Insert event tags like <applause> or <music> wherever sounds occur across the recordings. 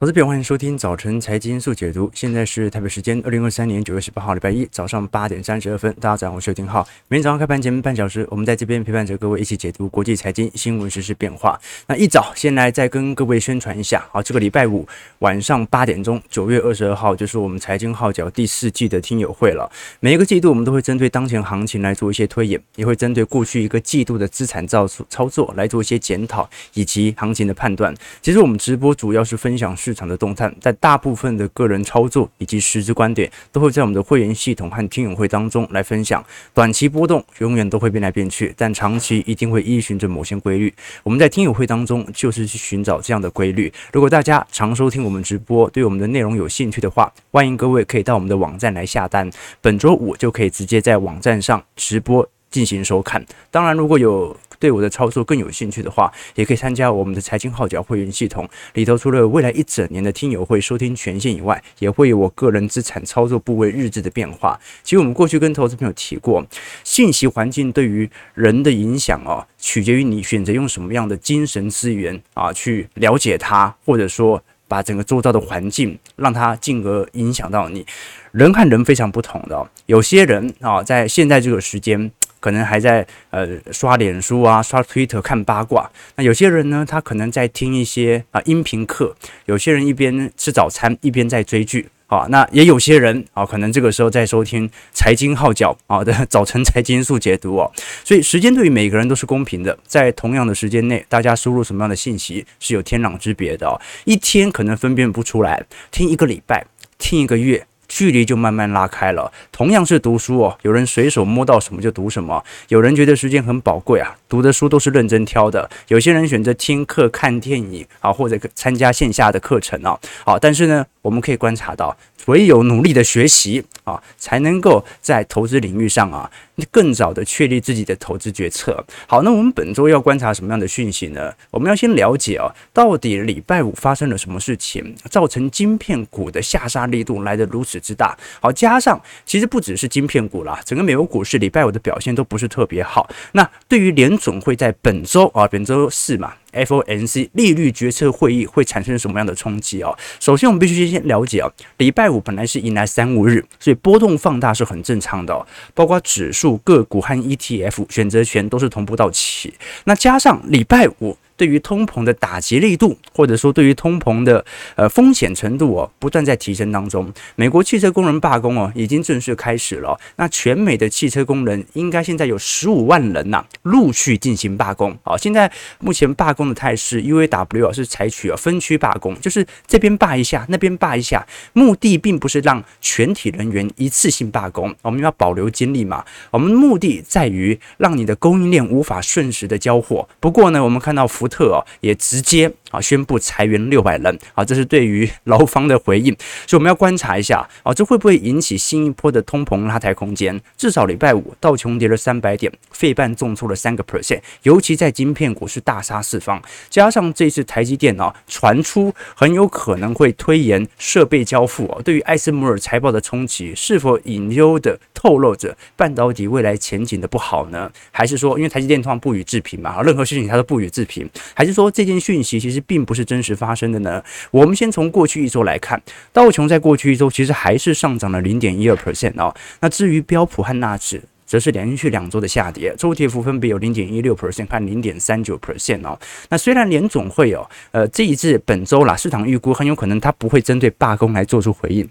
投资朋友，欢迎收听早晨财经速解读。现在是台北时间二零二三年九月十八号，礼拜一早上八点三十二分。大家早上好，我是丁浩。每天早上开盘前半小时，我们在这边陪伴着各位一起解读国际财经新闻、时事变化。那一早先来再跟各位宣传一下，好，这个礼拜五晚上八点钟，九月二十二号就是我们财经号角第四季的听友会了。每一个季度，我们都会针对当前行情来做一些推演，也会针对过去一个季度的资产造操作来做一些检讨以及行情的判断。其实我们直播主要是分享市场的动态，在大部分的个人操作以及实质观点，都会在我们的会员系统和听友会当中来分享。短期波动永远都会变来变去，但长期一定会依循着某些规律。我们在听友会当中就是去寻找这样的规律。如果大家常收听我们直播，对我们的内容有兴趣的话，欢迎各位可以到我们的网站来下单。本周五就可以直接在网站上直播进行收看。当然，如果有对我的操作更有兴趣的话，也可以参加我们的财经号角会员系统里头，除了未来一整年的听友会收听权限以外，也会有我个人资产操作部位日志的变化。其实我们过去跟投资朋友提过，信息环境对于人的影响哦，取决于你选择用什么样的精神资源啊去了解它，或者说把整个周遭的环境让它进而影响到你。人和人非常不同的，有些人啊，在现在这个时间。可能还在呃刷脸书啊，刷 Twitter 看八卦。那有些人呢，他可能在听一些啊音频课。有些人一边吃早餐一边在追剧啊。那也有些人啊，可能这个时候在收听财经号角啊的早晨财经速解读哦。所以时间对于每个人都是公平的，在同样的时间内，大家输入什么样的信息是有天壤之别的哦。一天可能分辨不出来，听一个礼拜，听一个月。距离就慢慢拉开了。同样是读书哦，有人随手摸到什么就读什么，有人觉得时间很宝贵啊，读的书都是认真挑的。有些人选择听课、看电影啊，或者参加线下的课程啊。好，但是呢，我们可以观察到。唯有努力的学习啊，才能够在投资领域上啊，更早的确立自己的投资决策。好，那我们本周要观察什么样的讯息呢？我们要先了解啊，到底礼拜五发生了什么事情，造成晶片股的下杀力度来得如此之大。好，加上其实不只是晶片股啦，整个美国股市礼拜五的表现都不是特别好。那对于联总会在本周啊，本周四嘛。FOMC 利率决策会议会产生什么样的冲击啊？首先，我们必须先了解啊，礼拜五本来是迎来三五日，所以波动放大是很正常的，包括指数、个股和 ETF 选择权都是同步到期。那加上礼拜五。对于通膨的打击力度，或者说对于通膨的呃风险程度哦，不断在提升当中。美国汽车工人罢工哦，已经正式开始了。那全美的汽车工人应该现在有十五万人呐，陆续进行罢工。好，现在目前罢工的态势，UAW 是采取了分区罢工，就是这边罢一下，那边罢一下，目的并不是让全体人员一次性罢工，我们要保留精力嘛。我们目的在于让你的供应链无法瞬时的交货。不过呢，我们看到。福福特啊，也直接啊宣布裁员六百人啊，这是对于 <laughs> 劳方的回应，所以我们要观察一下啊，这会不会引起新一波的通膨拉抬空间？至少礼拜五道琼跌了三百点，费半重挫了三个 percent，尤其在晶片股是大杀四方，加上这次台积电啊传出很有可能会推延设备交付啊，对于艾斯摩尔财报的冲击，是否隐忧的透露着半导体未来前景的不好呢？还是说，因为台积电通常不予置评嘛，任何事情它都不予置评。还是说这件讯息其实并不是真实发生的呢？我们先从过去一周来看，道琼在过去一周其实还是上涨了零点一二 percent 哦。那至于标普和纳指，则是连续两周的下跌，周跌幅分别有零点一六 percent 和零点三九 percent 哦。那虽然联总会哦，呃，这一次本周啦，市场预估很有可能它不会针对罢工来做出回应。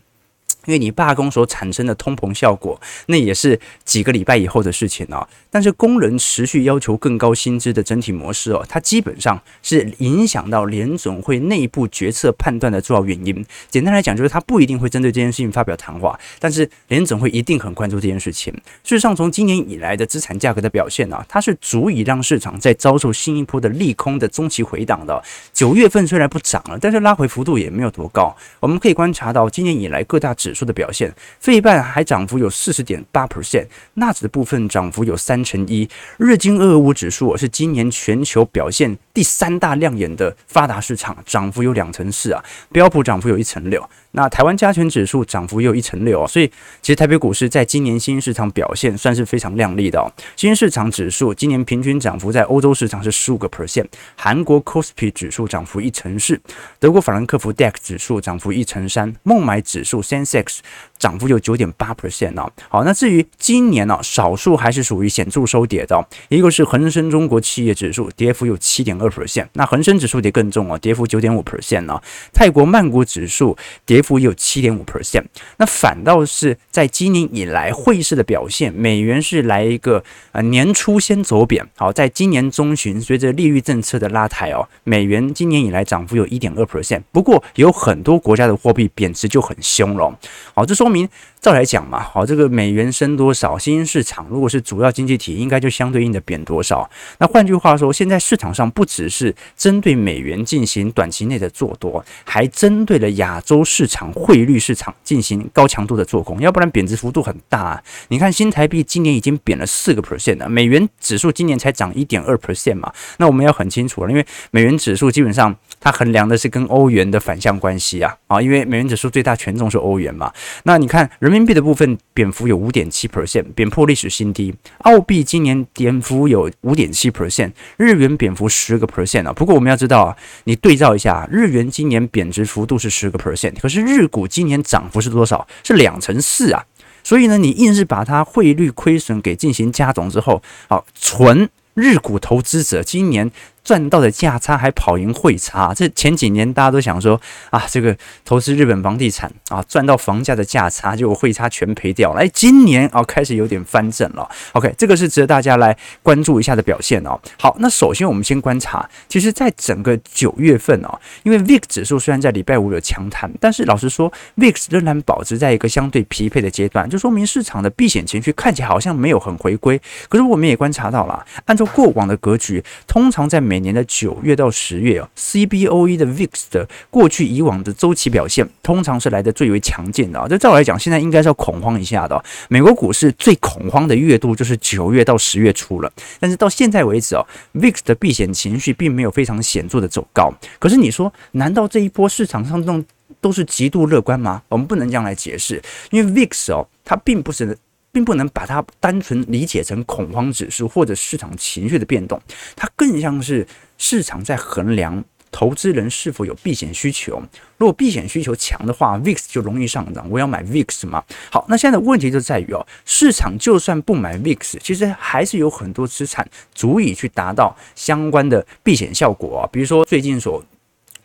因为你罢工所产生的通膨效果，那也是几个礼拜以后的事情哦。但是工人持续要求更高薪资的整体模式哦，它基本上是影响到联总会内部决策判断的重要原因。简单来讲，就是它不一定会针对这件事情发表谈话，但是联总会一定很关注这件事情。事实上，从今年以来的资产价格的表现啊，它是足以让市场在遭受新一波的利空的中期回档的。九月份虽然不涨了，但是拉回幅度也没有多高。我们可以观察到，今年以来各大指数的表现，费半还涨幅有四十点八 percent，纳指的部分涨幅有三成一，日经二二五指数是今年全球表现第三大亮眼的发达市场，涨幅有两成四啊，标普涨幅有一成六。那台湾加权指数涨幅也有一成六啊，所以其实台北股市在今年新兴市场表现算是非常亮丽的哦。新兴市场指数今年平均涨幅在欧洲市场是十五个 percent，韩国 Kospi 指数涨幅一成四，德国法兰克福 DAX 指数涨幅一成三，孟买指数 Sensex 涨幅有九点八 percent 哦。好，那至于今年呢，少数还是属于显著收跌的哦，一个是恒生中国企业指数跌幅有七点二 percent，那恒生指数跌更重哦，跌幅九点五 percent 呢。泰国曼谷指数跌。幅有七点五 percent，那反倒是在今年以来汇市的表现，美元是来一个呃年初先走贬，好，在今年中旬随着利率政策的拉抬哦，美元今年以来涨幅有一点二 percent，不过有很多国家的货币贬值就很凶了，好，这说明。照来讲嘛，好，这个美元升多少，新兴市场如果是主要经济体，应该就相对应的贬多少。那换句话说，现在市场上不只是针对美元进行短期内的做多，还针对了亚洲市场场汇率市场进行高强度的做空，要不然贬值幅度很大啊。你看新台币今年已经贬了四个 percent 了，美元指数今年才涨一点二 percent 嘛。那我们要很清楚了，因为美元指数基本上它衡量的是跟欧元的反向关系啊啊，因为美元指数最大权重是欧元嘛。那你看人。民币的部分贬幅有五点七 percent，贬破历史新低。澳币今年跌幅有五点七 percent，日元贬幅十个 percent 啊。不过我们要知道啊，你对照一下，日元今年贬值幅度是十个 percent，可是日股今年涨幅是多少？是两成四啊。所以呢，你硬是把它汇率亏损给进行加总之后，好，纯日股投资者今年。赚到的价差还跑赢汇差，这前几年大家都想说啊，这个投资日本房地产啊，赚到房价的价差，结果汇差全赔掉了。哎，今年啊开始有点翻正了。OK，这个是值得大家来关注一下的表现哦。好，那首先我们先观察，其实在整个九月份哦，因为 VIX 指数虽然在礼拜五有强弹，但是老实说，VIX 仍然保持在一个相对疲惫的阶段，就说明市场的避险情绪看起来好像没有很回归。可是我们也观察到了，按照过往的格局，通常在每年的九月到十月啊，CBOE 的 VIX 的过去以往的周期表现，通常是来的最为强劲的啊。这照来讲，现在应该是要恐慌一下的。美国股市最恐慌的月度就是九月到十月初了。但是到现在为止啊，VIX 的避险情绪并没有非常显著的走高。可是你说，难道这一波市场上这种都是极度乐观吗？我们不能这样来解释，因为 VIX 哦，它并不是。并不能把它单纯理解成恐慌指数或者市场情绪的变动，它更像是市场在衡量投资人是否有避险需求。如果避险需求强的话，VIX 就容易上涨。我要买 VIX 吗？好，那现在的问题就在于哦，市场就算不买 VIX，其实还是有很多资产足以去达到相关的避险效果啊。比如说最近所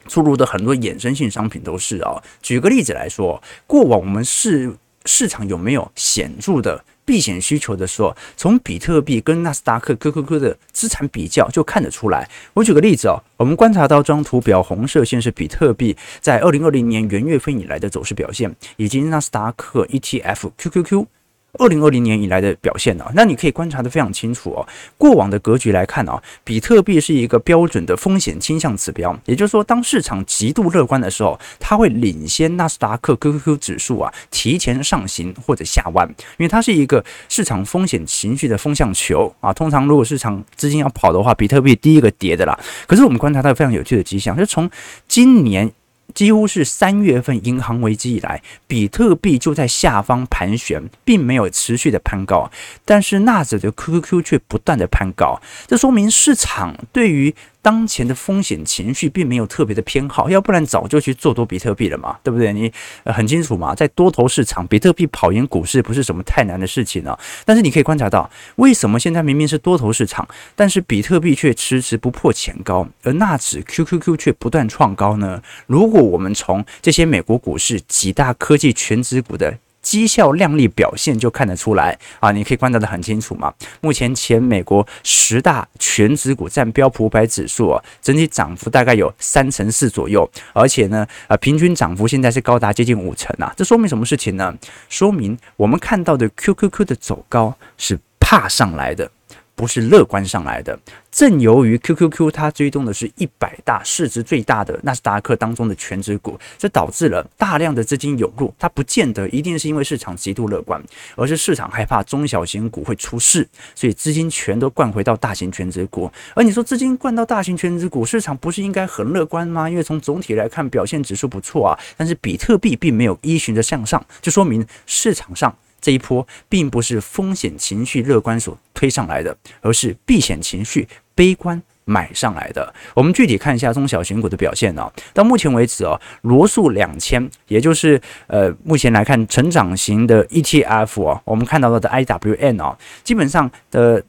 出炉的很多衍生性商品都是啊。举个例子来说，过往我们是。市场有没有显著的避险需求的时候，从比特币跟纳斯达克 QQQ 的资产比较就看得出来。我举个例子哦，我们观察到这张图表，红色线是比特币在二零二零年元月份以来的走势表现，以及纳斯达克 ETF QQQ。二零二零年以来的表现呢？那你可以观察得非常清楚哦。过往的格局来看啊，比特币是一个标准的风险倾向指标，也就是说，当市场极度乐观的时候，它会领先纳斯达克 QQQ 指数啊提前上行或者下弯，因为它是一个市场风险情绪的风向球啊。通常如果市场资金要跑的话，比特币第一个跌的啦。可是我们观察到非常有趣的迹象，就是从今年。几乎是三月份银行危机以来，比特币就在下方盘旋，并没有持续的攀高，但是纳指的 QQQ 却不断的攀高，这说明市场对于。当前的风险情绪并没有特别的偏好，要不然早就去做多比特币了嘛，对不对？你很清楚嘛，在多头市场，比特币跑赢股市不是什么太难的事情啊。但是你可以观察到，为什么现在明明是多头市场，但是比特币却迟迟不破前高，而纳指 QQQ 却不断创高呢？如果我们从这些美国股市几大科技全指股的绩效靓丽表现就看得出来啊，你可以观察得很清楚嘛。目前前美国十大全指股占标普五百指数啊，整体涨幅大概有三成四左右，而且呢，呃，平均涨幅现在是高达接近五成啊。这说明什么事情呢？说明我们看到的 QQQ 的走高是怕上来的。不是乐观上来的。正由于 QQQ 它追踪的是一百大市值最大的纳斯达克当中的全值股，这导致了大量的资金涌入。它不见得一定是因为市场极度乐观，而是市场害怕中小型股会出事，所以资金全都灌回到大型全值股。而你说资金灌到大型全值股，市场不是应该很乐观吗？因为从总体来看，表现指数不错啊。但是比特币并没有依循着向上，就说明市场上这一波并不是风险情绪乐观所推上来的，而是避险情绪悲观买上来的。我们具体看一下中小型股的表现啊。到目前为止啊，罗素两千，也就是呃目前来看成长型的 ETF 啊，我们看到的 IWN 啊，基本上的。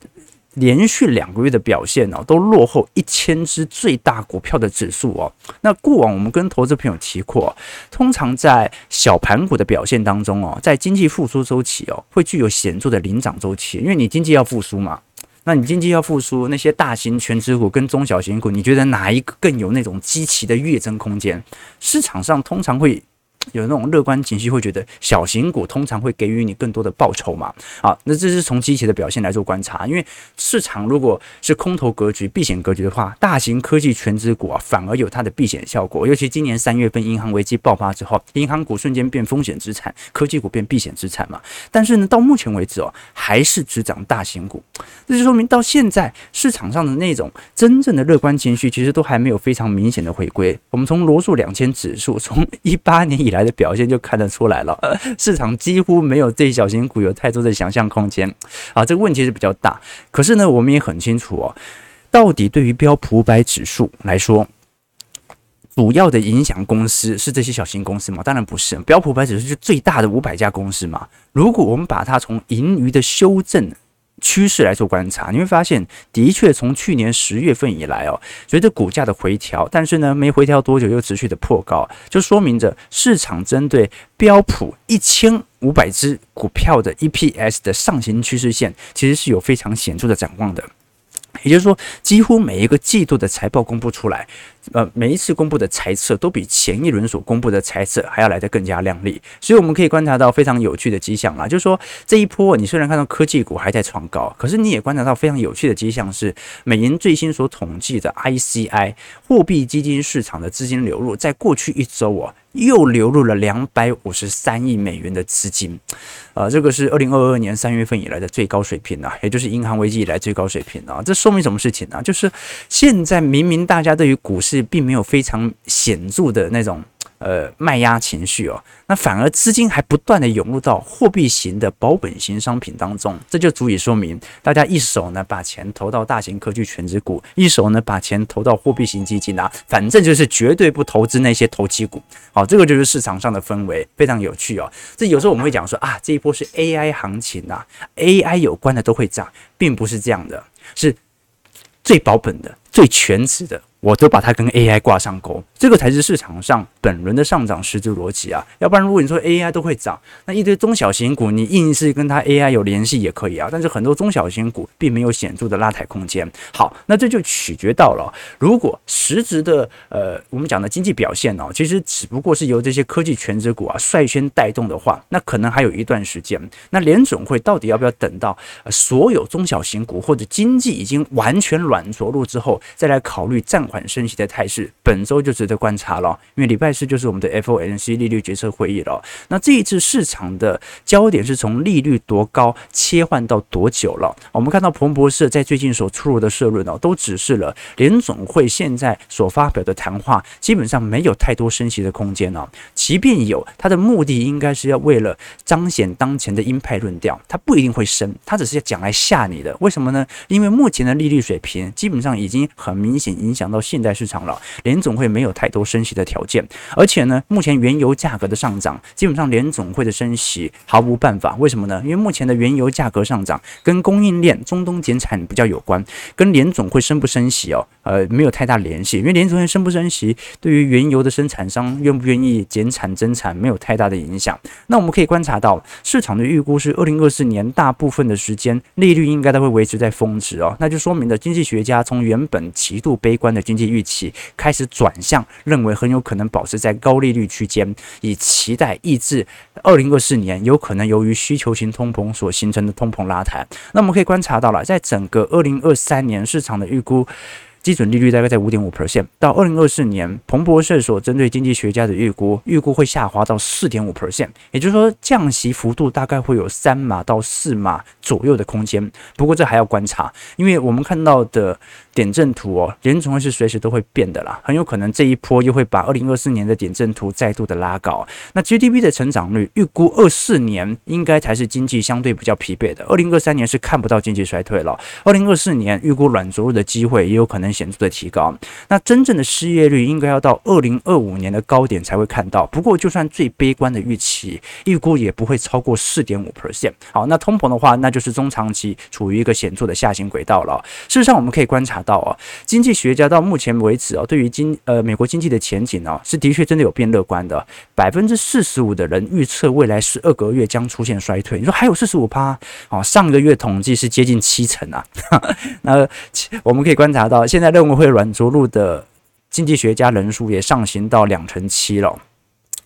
连续两个月的表现哦，都落后一千只最大股票的指数哦。那过往我们跟投资朋友提过，通常在小盘股的表现当中哦，在经济复苏周期哦，会具有显著的领涨周期，因为你经济要复苏嘛。那你经济要复苏，那些大型全职股跟中小型股，你觉得哪一个更有那种积极的跃增空间？市场上通常会。有那种乐观情绪，会觉得小型股通常会给予你更多的报酬嘛？啊，那这是从机器的表现来做观察。因为市场如果是空头格局、避险格局的话，大型科技全值股啊，反而有它的避险效果。尤其今年三月份银行危机爆发之后，银行股瞬间变风险资产，科技股变避险资产嘛。但是呢，到目前为止哦，还是只涨大型股。这就说明到现在市场上的那种真正的乐观情绪，其实都还没有非常明显的回归。我们从罗素两千指数从一八年以来来的表现就看得出来了，市场几乎没有对小型股有太多的想象空间啊，这个问题是比较大。可是呢，我们也很清楚哦，到底对于标普五百指数来说，主要的影响公司是这些小型公司吗？当然不是，标普五百指数是最大的五百家公司嘛。如果我们把它从盈余的修正趋势来做观察，你会发现，的确从去年十月份以来哦，随着股价的回调，但是呢，没回调多久又持续的破高，就说明着市场针对标普一千五百只股票的 EPS 的上行趋势线，其实是有非常显著的展望的。也就是说，几乎每一个季度的财报公布出来，呃，每一次公布的财测都比前一轮所公布的财测还要来得更加亮丽。所以我们可以观察到非常有趣的迹象啦，就是说这一波你虽然看到科技股还在创高，可是你也观察到非常有趣的迹象是，美银最新所统计的 ICI 货币基金市场的资金流入，在过去一周哦。又流入了两百五十三亿美元的资金，啊，这个是二零二二年三月份以来的最高水平啊，也就是银行危机以来最高水平啊。这说明什么事情呢？就是现在明明大家对于股市并没有非常显著的那种。呃，卖压情绪哦，那反而资金还不断的涌入到货币型的保本型商品当中，这就足以说明大家一手呢把钱投到大型科技权值股，一手呢把钱投到货币型基金啊，反正就是绝对不投资那些投机股。好，这个就是市场上的氛围，非常有趣哦。这有时候我们会讲说啊，这一波是 AI 行情啊，AI 有关的都会涨，并不是这样的，是最保本的、最全值的。我都把它跟 AI 挂上钩，这个才是市场上本轮的上涨实质逻辑啊！要不然，如果你说 AI 都会涨，那一堆中小型股你硬是跟它 AI 有联系也可以啊。但是很多中小型股并没有显著的拉抬空间。好，那这就取决到了，如果实质的呃我们讲的经济表现呢、其实只不过是由这些科技权值股啊率先带动的话，那可能还有一段时间。那联准会到底要不要等到所有中小型股或者经济已经完全软着陆之后，再来考虑暂缓升息的态势，本周就值得观察了。因为礼拜四就是我们的 FOMC 利率决策会议了。那这一次市场的焦点是从利率多高切换到多久了？我们看到彭博社在最近所出炉的社论哦，都指示了联总会现在所发表的谈话，基本上没有太多升息的空间哦。即便有，它的目的应该是要为了彰显当前的鹰派论调，它不一定会升，它只是要讲来吓你的。为什么呢？因为目前的利率水平基本上已经很明显影响到现在。市场了，联总会没有太多升息的条件，而且呢，目前原油价格的上涨，基本上联总会的升息毫无办法。为什么呢？因为目前的原油价格上涨跟供应链中东减产比较有关，跟联总会升不升息哦，呃，没有太大联系。因为联总会升不升息，对于原油的生产商愿不愿意减产增产没有太大的影响。那我们可以观察到，市场的预估是二零二四年大部分的时间利率应该都会维持在峰值哦，那就说明了经济学家从原本极度悲观的经济预期开始转向，认为很有可能保持在高利率区间，以期待抑制二零二四年有可能由于需求型通膨所形成的通膨拉抬。那我们可以观察到了，在整个二零二三年市场的预估。基准利率大概在五点五 percent，到二零二四年，彭博社所针对经济学家的预估，预估会下滑到四点五 percent，也就是说降息幅度大概会有三码到四码左右的空间。不过这还要观察，因为我们看到的点阵图哦，联准会是随时都会变的啦，很有可能这一波又会把二零二四年的点阵图再度的拉高。那 GDP 的成长率预估二四年应该才是经济相对比较疲惫的，二零二三年是看不到经济衰退了，二零二四年预估软着陆的机会也有可能显著的提高，那真正的失业率应该要到二零二五年的高点才会看到。不过，就算最悲观的预期，预估也不会超过四点五 percent。好，那通膨的话，那就是中长期处于一个显著的下行轨道了。事实上，我们可以观察到啊，经济学家到目前为止啊，对于经呃美国经济的前景呢，是的确真的有变乐观的。百分之四十五的人预测未来十二个月将出现衰退。你说还有四十五趴？哦，上个月统计是接近七成啊。<laughs> 那我们可以观察到，现现在认为。会软着陆的经济学家人数也上行到两成七了。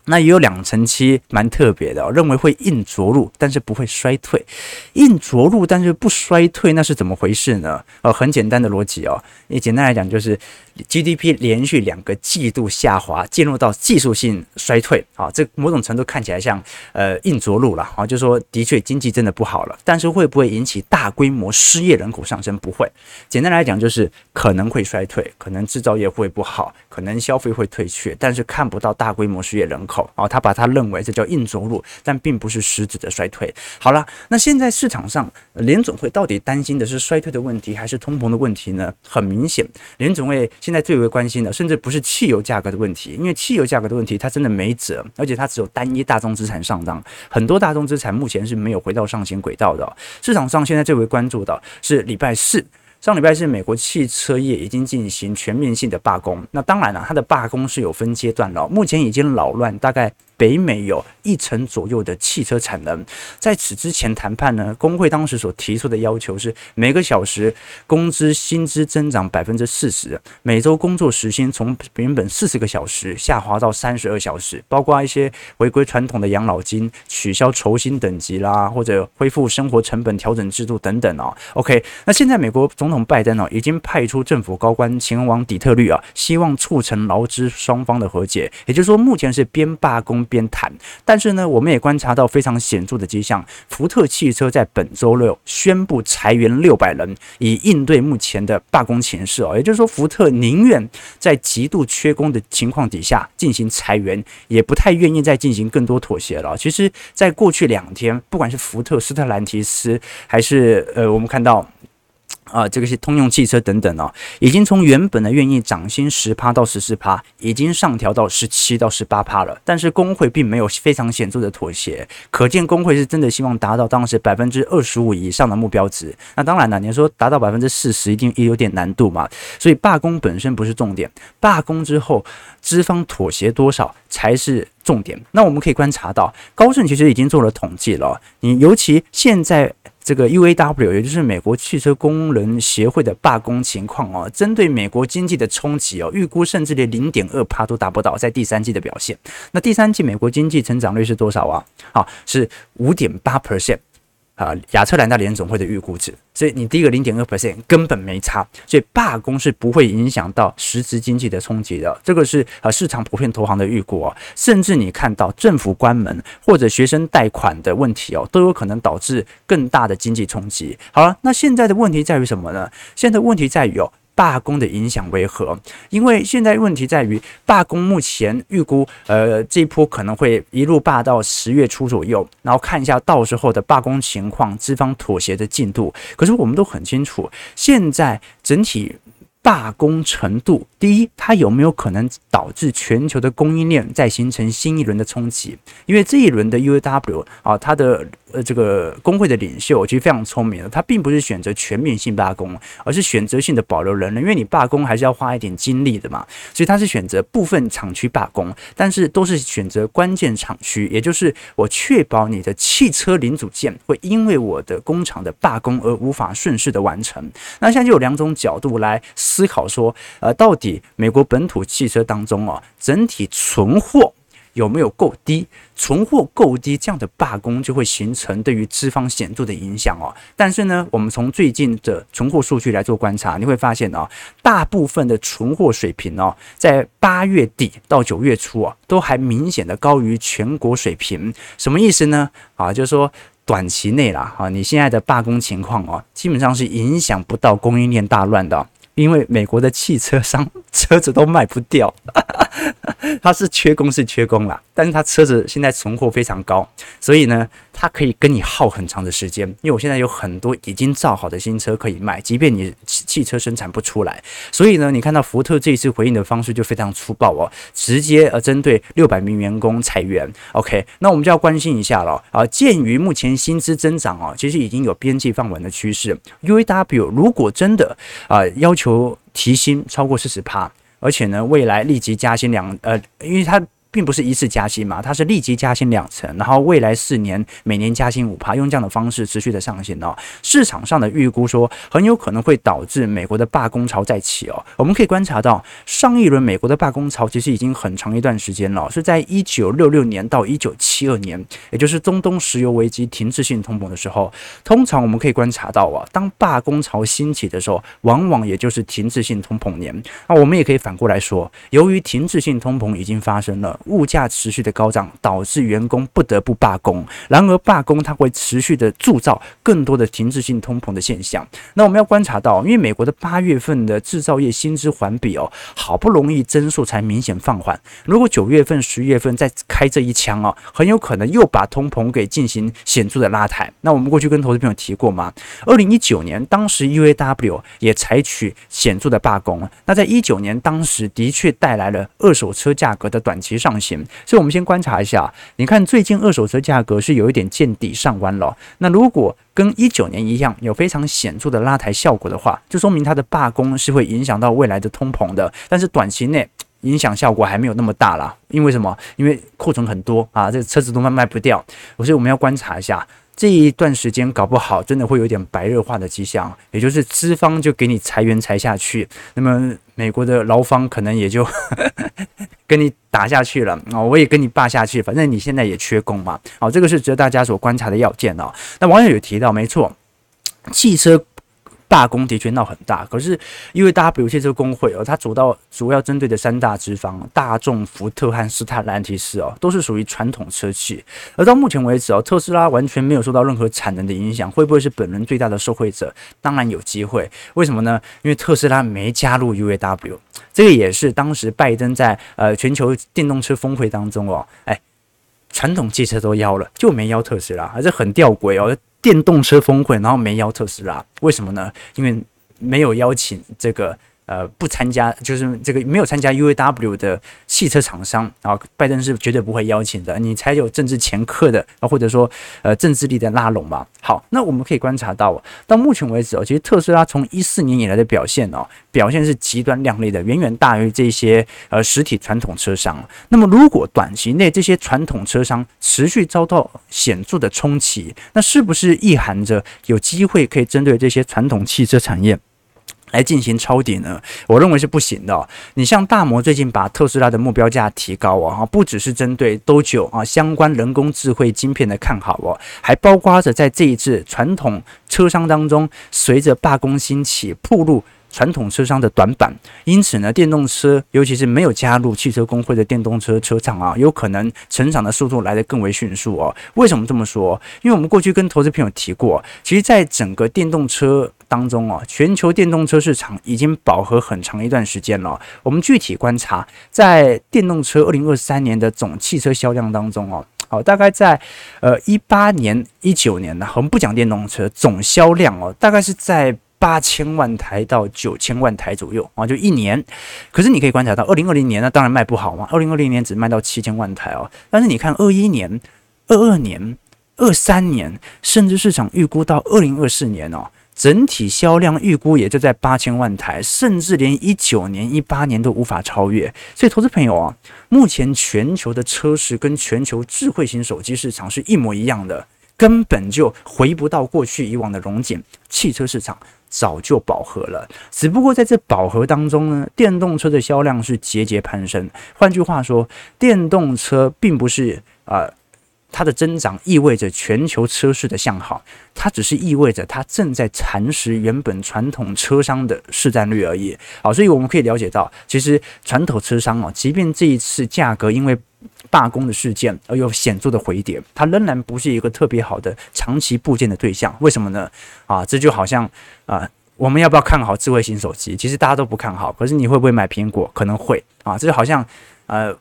那也有两成七蛮特别的，认为会硬着陆，但是不会衰退。硬着陆但是不衰退，那是怎么回事呢？呃，很简单的逻辑啊，也简单来讲就是 GDP 连续两个季度下滑，进入到技术性衰退啊。这某种程度看起来像呃硬着陆了啊，就说的确经济真的不好了，但是会不会引起大规模失业人口上升？不会。简单来讲就是可能会衰退，可能制造业会不好，可能消费会退却，但是看不到大规模失业人口。啊，他把他认为这叫硬着陆，但并不是实质的衰退。好了，那现在市场上联总会到底担心的是衰退的问题还是通膨的问题呢？很明明显，联总会现在最为关心的，甚至不是汽油价格的问题，因为汽油价格的问题它真的没辙，而且它只有单一大宗资产上涨，很多大宗资产目前是没有回到上行轨道的。市场上现在最为关注的是礼拜四。上礼拜是美国汽车业已经进行全面性的罢工，那当然了，它的罢工是有分阶段的，目前已经扰乱大概。北美有一成左右的汽车产能，在此之前谈判呢，工会当时所提出的要求是每个小时工资薪资增长百分之四十，每周工作时薪从原本四十个小时下滑到三十二小时，包括一些回归传统的养老金、取消酬薪等级啦，或者恢复生活成本调整制度等等哦。OK，那现在美国总统拜登哦已经派出政府高官前往底特律啊，希望促成劳资双方的和解，也就是说目前是边罢工。边谈，但是呢，我们也观察到非常显著的迹象。福特汽车在本周六宣布裁员六百人，以应对目前的罢工情势哦。也就是说，福特宁愿在极度缺工的情况底下进行裁员，也不太愿意再进行更多妥协了。其实，在过去两天，不管是福特、斯特兰提斯，还是呃，我们看到。啊，这个是通用汽车等等哦，已经从原本的愿意涨薪十趴到十四趴，已经上调到十七到十八趴了。但是工会并没有非常显著的妥协，可见工会是真的希望达到当时百分之二十五以上的目标值。那当然了，你说达到百分之四十，一定也有点难度嘛。所以罢工本身不是重点，罢工之后资方妥协多少才是重点。那我们可以观察到，高盛其实已经做了统计了，你尤其现在。这个 UAW 也就是美国汽车工人协会的罢工情况哦，针对美国经济的冲击哦，预估甚至连零点二帕都达不到，在第三季的表现。那第三季美国经济成长率是多少啊？好，是五点八 percent。啊，亚特兰大联总会的预估值，所以你第一个零点二 percent 根本没差，所以罢工是不会影响到实质经济的冲击的，这个是呃市场普遍投行的预估哦，甚至你看到政府关门或者学生贷款的问题哦，都有可能导致更大的经济冲击。好了，那现在的问题在于什么呢？现在的问题在于哦。罢工的影响为何？因为现在问题在于罢工，目前预估，呃，这一波可能会一路罢到十月初左右，然后看一下到时候的罢工情况，资方妥协的进度。可是我们都很清楚，现在整体罢工程度，第一，它有没有可能导致全球的供应链再形成新一轮的冲击？因为这一轮的 UAW 啊，它的。呃，这个工会的领袖其实非常聪明的，他并不是选择全面性罢工，而是选择性的保留人员，因为你罢工还是要花一点精力的嘛，所以他是选择部分厂区罢工，但是都是选择关键厂区，也就是我确保你的汽车零组件会因为我的工厂的罢工而无法顺势的完成。那现在就有两种角度来思考说，呃，到底美国本土汽车当中啊，整体存货。有没有够低？存货够低，这样的罢工就会形成对于资方显著的影响哦。但是呢，我们从最近的存货数据来做观察，你会发现哦，大部分的存货水平哦，在八月底到九月初啊，都还明显的高于全国水平。什么意思呢？啊，就是说短期内啦，啊，你现在的罢工情况哦，基本上是影响不到供应链大乱的。因为美国的汽车商 <laughs> 车子都卖不掉，<laughs> 他是缺工是缺工啦，但是他车子现在存货非常高，所以呢，它可以跟你耗很长的时间。因为我现在有很多已经造好的新车可以卖，即便你汽车生产不出来，所以呢，你看到福特这一次回应的方式就非常粗暴哦，直接呃针对六百名员工裁员。OK，那我们就要关心一下了啊，鉴于目前薪资增长啊，其实已经有边际放缓的趋势，UAW 如果真的啊要求。提薪超过四十趴，而且呢，未来立即加薪两呃，因为它。并不是一次加薪嘛，它是立即加薪两成，然后未来四年每年加薪五趴，用这样的方式持续的上行哦。市场上的预估说，很有可能会导致美国的罢工潮再起哦。我们可以观察到，上一轮美国的罢工潮其实已经很长一段时间了，是在一九六六年到一九七二年，也就是中东石油危机停滞性通膨的时候。通常我们可以观察到啊，当罢工潮兴起的时候，往往也就是停滞性通膨年。那我们也可以反过来说，由于停滞性通膨已经发生了。物价持续的高涨，导致员工不得不罢工。然而，罢工它会持续的铸造更多的停滞性通膨的现象。那我们要观察到，因为美国的八月份的制造业薪资环比哦，好不容易增速才明显放缓。如果九月份、十月份再开这一枪哦，很有可能又把通膨给进行显著的拉抬。那我们过去跟投资朋友提过吗？二零一九年，当时 UAW 也采取显著的罢工。那在一九年，当时的确带来了二手车价格的短期上行。所以，我们先观察一下。你看，最近二手车价格是有一点见底上弯了。那如果跟一九年一样，有非常显著的拉抬效果的话，就说明它的罢工是会影响到未来的通膨的。但是短期内影响效果还没有那么大啦。因为什么？因为库存很多啊，这车子都卖卖不掉。所以我们要观察一下。这一段时间搞不好，真的会有点白热化的迹象，也就是资方就给你裁员裁下去，那么美国的劳方可能也就 <laughs> 跟你打下去了啊，我也跟你霸下去，反正你现在也缺工嘛，好，这个是值得大家所观察的要件哦。那网友有提到，没错，汽车。罢工的确闹很大，可是因为大家比如像这个工会哦，它主到主要针对的三大资方，大众、福特和斯泰兰提斯哦，都是属于传统车企。而到目前为止哦，特斯拉完全没有受到任何产能的影响，会不会是本轮最大的受惠者？当然有机会。为什么呢？因为特斯拉没加入 UAW，这个也是当时拜登在呃全球电动车峰会当中哦，哎，传统汽车都邀了，就没邀特斯拉，还是很吊诡哦。电动车峰会，然后没邀特斯拉，为什么呢？因为没有邀请这个。呃，不参加就是这个没有参加 UAW 的汽车厂商啊，拜登是绝对不会邀请的，你才有政治前客的啊，或者说呃政治力的拉拢嘛。好，那我们可以观察到，到目前为止哦，其实特斯拉从一四年以来的表现哦，表现是极端亮丽的，远远大于这些呃实体传统车商。那么如果短期内这些传统车商持续遭到显著的冲击，那是不是意含着有机会可以针对这些传统汽车产业？来进行抄底呢？我认为是不行的。你像大摩最近把特斯拉的目标价提高哦，不只是针对都九啊相关人工智慧晶片的看好哦，还包括着在这一次传统车商当中，随着罢工兴起，铺路传统车商的短板。因此呢，电动车尤其是没有加入汽车工会的电动车车厂啊，有可能成长的速度来得更为迅速哦。为什么这么说？因为我们过去跟投资朋友提过，其实在整个电动车。当中哦，全球电动车市场已经饱和很长一段时间了。我们具体观察，在电动车二零二三年的总汽车销量当中哦，好，大概在呃一八年、一九年呢，我们不讲电动车总销量哦，大概是在八千万台到九千万台左右啊，就一年。可是你可以观察到，二零二零年呢，当然卖不好嘛，二零二零年只卖到七千万台哦。但是你看二一年、二二年、二三年，甚至市场预估到二零二四年哦。整体销量预估也就在八千万台，甚至连一九年、一八年都无法超越。所以，投资朋友啊，目前全球的车市跟全球智慧型手机市场是一模一样的，根本就回不到过去以往的荣景。汽车市场早就饱和了。只不过在这饱和当中呢，电动车的销量是节节攀升。换句话说，电动车并不是啊。它的增长意味着全球车市的向好，它只是意味着它正在蚕食原本传统车商的市占率而已。好，所以我们可以了解到，其实传统车商哦，即便这一次价格因为罢工的事件而有显著的回跌，它仍然不是一个特别好的长期部件的对象。为什么呢？啊，这就好像啊，我们要不要看好智慧型手机？其实大家都不看好，可是你会不会买苹果？可能会啊，这就好像呃。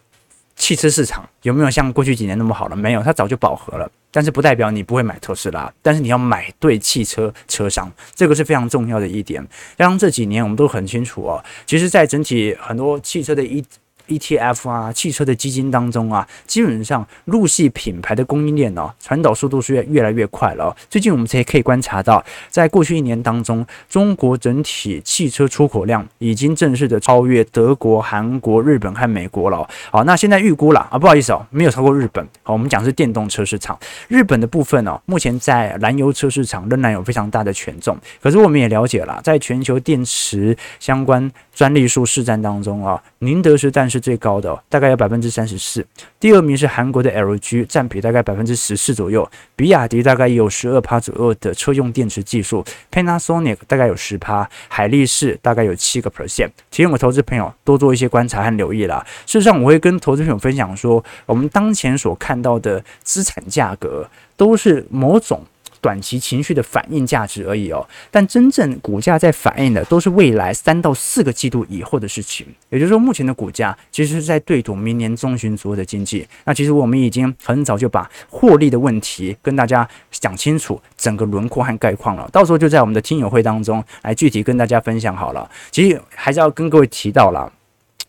汽车市场有没有像过去几年那么好了？没有，它早就饱和了。但是不代表你不会买特斯拉，但是你要买对汽车车商，这个是非常重要的一点。加上这几年我们都很清楚哦，其实，在整体很多汽车的一。ETF 啊，汽车的基金当中啊，基本上入系品牌的供应链哦，传导速度是越越来越快了。最近我们才可以观察到，在过去一年当中，中国整体汽车出口量已经正式的超越德国、韩国、日本和美国了。好，那现在预估了啊，不好意思哦，没有超过日本。好，我们讲是电动车市场，日本的部分哦，目前在燃油车市场仍然有非常大的权重。可是我们也了解了，在全球电池相关专利数市占当中啊，宁德时代是最高的，大概有百分之三十四。第二名是韩国的 LG，占比大概百分之十四左右。比亚迪大概有十二趴左右的车用电池技术，Panasonic 大概有十趴，海力士大概有七个 percent。提醒我投资朋友多做一些观察和留意啦。事实上，我会跟投资朋友分享说，我们当前所看到的资产价格都是某种。短期情绪的反应价值而已哦，但真正股价在反映的都是未来三到四个季度以后的事情。也就是说，目前的股价其实是在对赌明年中旬左右的经济。那其实我们已经很早就把获利的问题跟大家讲清楚，整个轮廓和概况了。到时候就在我们的听友会当中来具体跟大家分享好了。其实还是要跟各位提到了，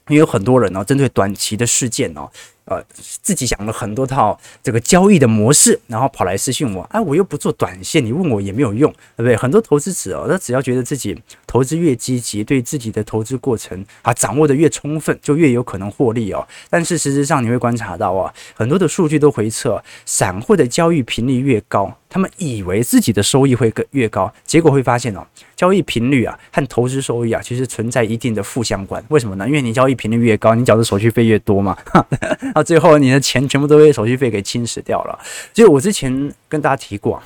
因为有很多人呢，针对短期的事件哦。呃，自己想了很多套这个交易的模式，然后跑来私信我，哎，我又不做短线，你问我也没有用，对不对？很多投资者哦，他只要觉得自己投资越积极，对自己的投资过程啊掌握得越充分，就越有可能获利哦。但是事实上你会观察到啊，很多的数据都回测，散户的交易频率越高，他们以为自己的收益会更越高，结果会发现哦，交易频率啊和投资收益啊其实存在一定的负相关。为什么呢？因为你交易频率越高，你缴的手续费越多嘛。到最后，你的钱全部都被手续费给侵蚀掉了。所以我之前跟大家提过，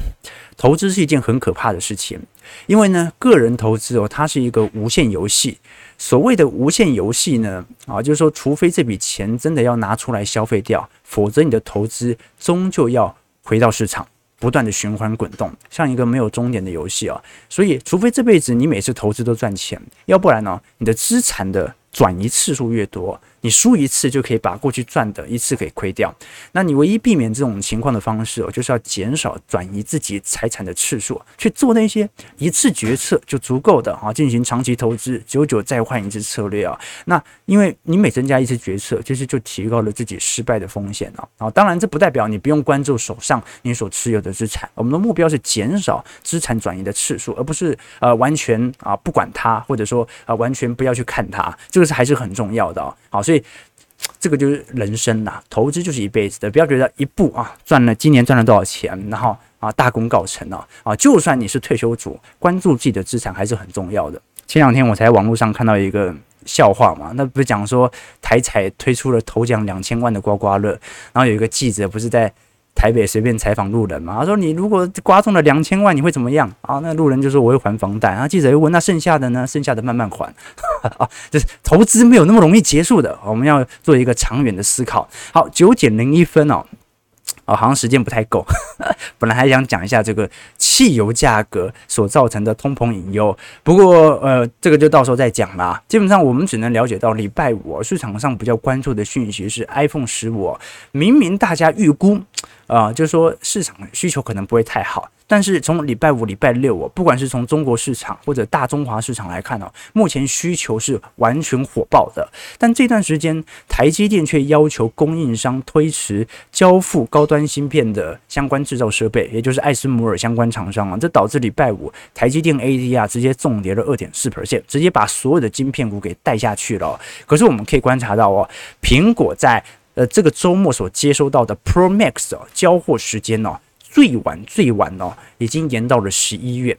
投资是一件很可怕的事情，因为呢，个人投资哦，它是一个无限游戏。所谓的无限游戏呢，啊，就是说，除非这笔钱真的要拿出来消费掉，否则你的投资终究要回到市场，不断的循环滚动，像一个没有终点的游戏啊。所以，除非这辈子你每次投资都赚钱，要不然呢，你的资产的转移次数越多。你输一次就可以把过去赚的一次给亏掉，那你唯一避免这种情况的方式哦，就是要减少转移自己财产的次数，去做那些一次决策就足够的啊，进行长期投资，久久再换一次策略啊。那因为你每增加一次决策，其实就提高了自己失败的风险啊。啊，当然这不代表你不用关注手上你所持有的资产，我们的目标是减少资产转移的次数，而不是呃完全啊不管它，或者说啊完全不要去看它，这个是还是很重要的啊。好，所以。这个就是人生呐，投资就是一辈子的，不要觉得一步啊赚了，今年赚了多少钱，然后啊大功告成了啊，就算你是退休族，关注自己的资产还是很重要的。前两天我才在网络上看到一个笑话嘛，那不是讲说台彩推出了头奖两千万的刮刮乐，然后有一个记者不是在。台北随便采访路人嘛，他说：“你如果刮中了两千万，你会怎么样？”啊，那路人就说：“我会还房贷。”然后记者又问：“那剩下的呢？剩下的慢慢还。<laughs> ”啊，就是投资没有那么容易结束的，我们要做一个长远的思考。好，九点零一分哦。啊，好像时间不太够，<laughs> 本来还想讲一下这个汽油价格所造成的通膨隐忧，不过呃，这个就到时候再讲啦。基本上我们只能了解到礼拜五市场上比较关注的讯息是 iPhone 十五，明明大家预估啊，就说市场需求可能不会太好。但是从礼拜五、礼拜六哦，不管是从中国市场或者大中华市场来看哦，目前需求是完全火爆的。但这段时间，台积电却要求供应商推迟交付高端芯片的相关制造设备，也就是艾斯摩尔相关厂商啊，这导致礼拜五台积电 ADR 直接重跌了二点四 percent，直接把所有的晶片股给带下去了。可是我们可以观察到哦，苹果在呃这个周末所接收到的 Pro Max 哦交货时间哦。最晚最晚哦，已经延到了十一月。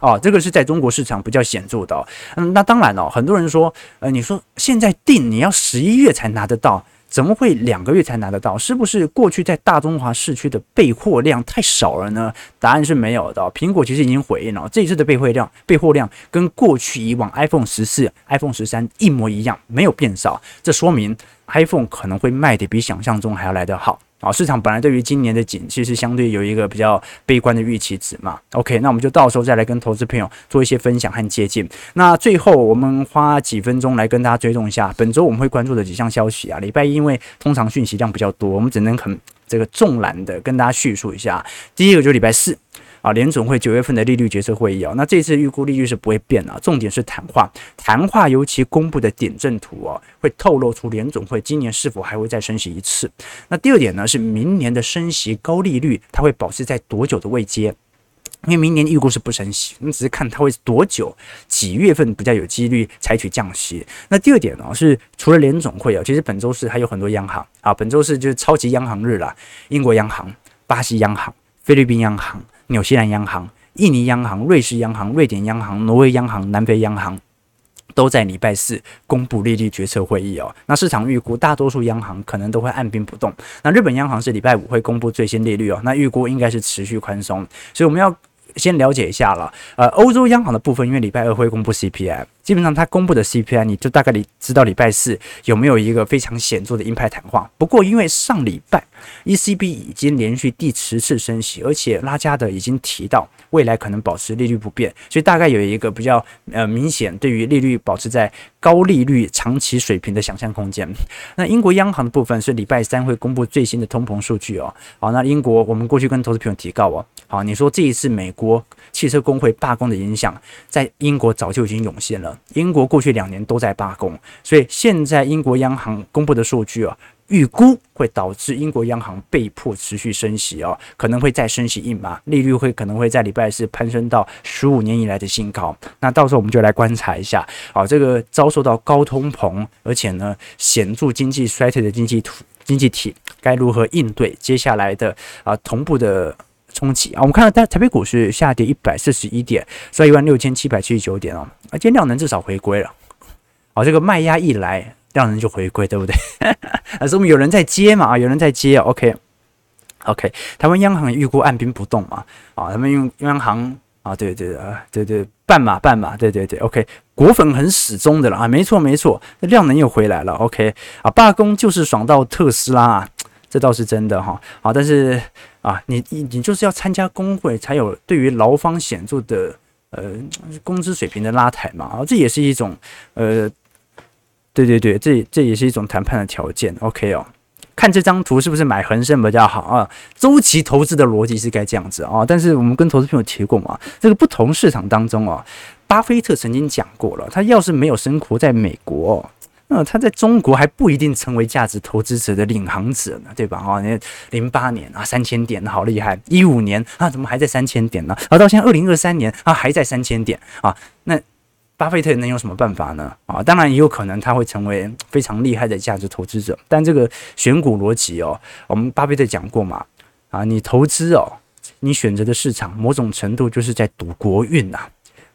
哦，这个是在中国市场比较显著的。嗯，那当然了，很多人说，呃，你说现在订你要十一月才拿得到。怎么会两个月才拿得到？是不是过去在大中华市区的备货量太少了呢？答案是没有的。苹果其实已经回应了，这一次的备货量备货量跟过去以往 iPhone 十四、iPhone 十三一模一样，没有变少。这说明 iPhone 可能会卖得比想象中还要来得好。啊，市场本来对于今年的景气是相对有一个比较悲观的预期值嘛。OK，那我们就到时候再来跟投资朋友做一些分享和借鉴。那最后我们花几分钟来跟大家追踪一下本周我们会关注的几项消息啊。礼拜一因为通常讯息量比较多，我们只能很这个纵览的跟大家叙述一下。第一个就是礼拜四。啊，联总会九月份的利率决策会议啊，那这次预估利率是不会变啊，重点是谈话，谈话尤其公布的点阵图啊，会透露出联总会今年是否还会再升息一次。那第二点呢，是明年的升息高利率，它会保持在多久的位阶？因为明年预估是不升息，你只是看它会多久，几月份比较有几率采取降息。那第二点呢，是除了联总会啊，其实本周四还有很多央行啊，本周四就是超级央行日了，英国央行、巴西央行、菲律宾央行。纽西兰央行、印尼央行、瑞士央行、瑞典央行、挪威央行、南非央行都在礼拜四公布利率决策会议哦。那市场预估大多数央行可能都会按兵不动。那日本央行是礼拜五会公布最新利率哦。那预估应该是持续宽松，所以我们要先了解一下了。呃，欧洲央行的部分，因为礼拜二会公布 CPI。基本上，他公布的 CPI，你就大概你知道礼拜四有没有一个非常显著的鹰派谈话。不过，因为上礼拜 ECB 已经连续第十次升息，而且拉加德已经提到未来可能保持利率不变，所以大概有一个比较呃明显对于利率保持在高利率长期水平的想象空间。那英国央行的部分是礼拜三会公布最新的通膨数据哦。好，那英国我们过去跟投资朋友提告哦，好，你说这一次美国汽车工会罢工的影响，在英国早就已经涌现了。英国过去两年都在罢工，所以现在英国央行公布的数据啊，预估会导致英国央行被迫持续升息啊，可能会再升息一码，利率会可能会在礼拜四攀升到十五年以来的新高。那到时候我们就来观察一下，啊，这个遭受到高通膨，而且呢显著经济衰退的经济体经济体该如何应对接下来的啊同步的。冲击啊！我们看到台台北股市下跌一百四十一点，收一万六千七百七十九点哦。啊，今天量能至少回归了。好，这个卖压一来，量能就回归，对不对？<laughs> 啊，说明有人在接嘛？啊，有人在接。OK，OK。台湾央行预估按兵不动嘛？啊，他们用央行啊，对对啊，对对，半码半码，对对对。OK，果粉很始终的了啊，没错没错，量能又回来了。OK，啊，罢工就是爽到特斯拉啊。这倒是真的哈，好，但是啊，你你你就是要参加工会，才有对于劳方显著的呃工资水平的拉抬嘛，啊，这也是一种呃，对对对，这这也是一种谈判的条件。OK 哦，看这张图是不是买恒生比较好啊？周期投资的逻辑是该这样子啊，但是我们跟投资朋友提过嘛，这个不同市场当中啊，巴菲特曾经讲过了，他要是没有生活在美国。那他在中国还不一定成为价值投资者的领航者呢，对吧？啊，那零八年啊，三千点，好厉害！一五年啊，怎么还在三千点呢？而到现在二零二三年啊，还在三千点啊，那巴菲特能有什么办法呢？啊，当然也有可能他会成为非常厉害的价值投资者，但这个选股逻辑哦，我们巴菲特讲过嘛，啊，你投资哦，你选择的市场某种程度就是在赌国运呐，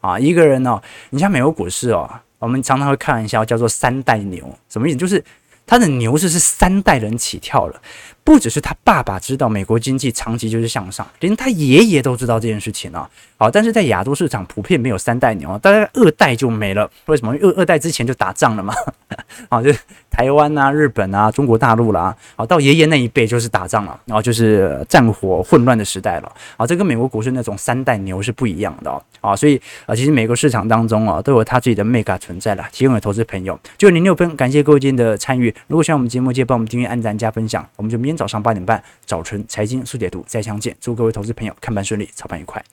啊，一个人哦，你像美国股市哦。我们常常会开玩笑，叫做“三代牛”，什么意思？就是他的牛市是三代人起跳了。不只是他爸爸知道美国经济长期就是向上，连他爷爷都知道这件事情啊。好，但是在亚洲市场普遍没有三代牛，大概二代就没了。为什么？二二代之前就打仗了嘛。<laughs> 好，就台湾啊、日本啊、中国大陆啦。好，到爷爷那一辈就是打仗了，然后就是战火混乱的时代了。啊，这跟美国股市那种三代牛是不一样的。啊，所以啊，其实每个市场当中啊，都有他自己的 mega 存在了。提供给投资朋友，就零六分，感谢各位今天的参与。如果喜欢我们节目，记得帮我们订阅、按赞、加分享。我们就明天早上八点半，早晨财经速解读再相见。祝各位投资朋友看盘顺利，操盘愉快。